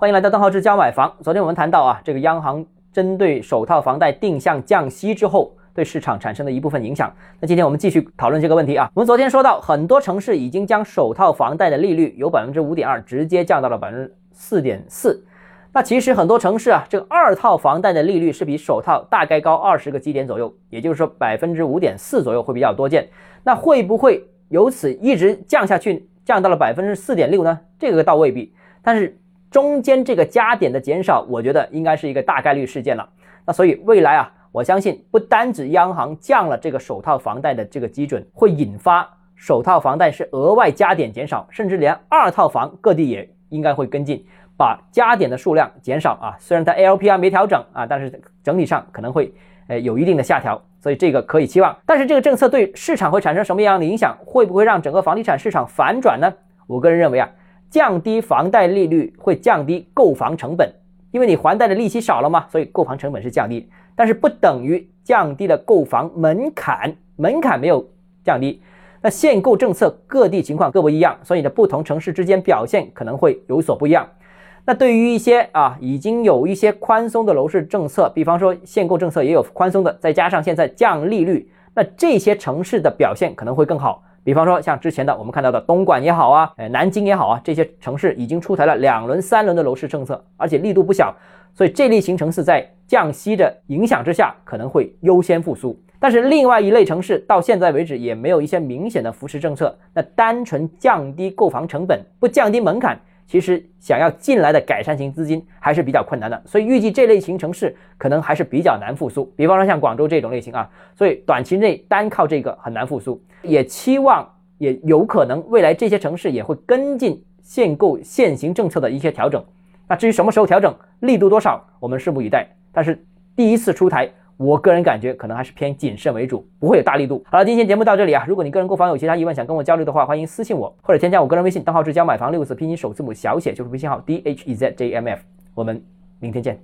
欢迎来到邓浩志教买房。昨天我们谈到啊，这个央行针对首套房贷定向降息之后，对市场产生的一部分影响。那今天我们继续讨论这个问题啊。我们昨天说到，很多城市已经将首套房贷的利率由百分之五点二直接降到了百分之四点四。那其实很多城市啊，这个二套房贷的利率是比首套大概高二十个基点左右，也就是说百分之五点四左右会比较多见。那会不会由此一直降下去，降到了百分之四点六呢？这个倒未必。但是中间这个加点的减少，我觉得应该是一个大概率事件了。那所以未来啊，我相信不单指央行降了这个首套房贷的这个基准，会引发首套房贷是额外加点减少，甚至连二套房各地也应该会跟进，把加点的数量减少啊。虽然它 LPR 没调整啊，但是整体上可能会呃有一定的下调，所以这个可以期望。但是这个政策对市场会产生什么样的影响？会不会让整个房地产市场反转呢？我个人认为啊。降低房贷利率会降低购房成本，因为你还贷的利息少了嘛，所以购房成本是降低，但是不等于降低了购房门槛，门槛没有降低。那限购政策各地情况各不一样，所以呢，不同城市之间表现可能会有所不一样。那对于一些啊已经有一些宽松的楼市政策，比方说限购政策也有宽松的，再加上现在降利率，那这些城市的表现可能会更好。比方说，像之前的我们看到的东莞也好啊，呃，南京也好啊，这些城市已经出台了两轮、三轮的楼市政策，而且力度不小，所以这类型城市在降息的影响之下，可能会优先复苏。但是另外一类城市到现在为止也没有一些明显的扶持政策，那单纯降低购房成本，不降低门槛。其实想要进来的改善型资金还是比较困难的，所以预计这类型城市可能还是比较难复苏。比方说像广州这种类型啊，所以短期内单靠这个很难复苏。也期望也有可能未来这些城市也会跟进限购限行政策的一些调整。那至于什么时候调整，力度多少，我们拭目以待。但是第一次出台。我个人感觉可能还是偏谨慎为主，不会有大力度。好了，今天节目到这里啊。如果你个人购房有其他疑问，想跟我交流的话，欢迎私信我或者添加我个人微信，账号是交买房六个字拼音首字母小写就是微信号 d h e z j m f。我们明天见。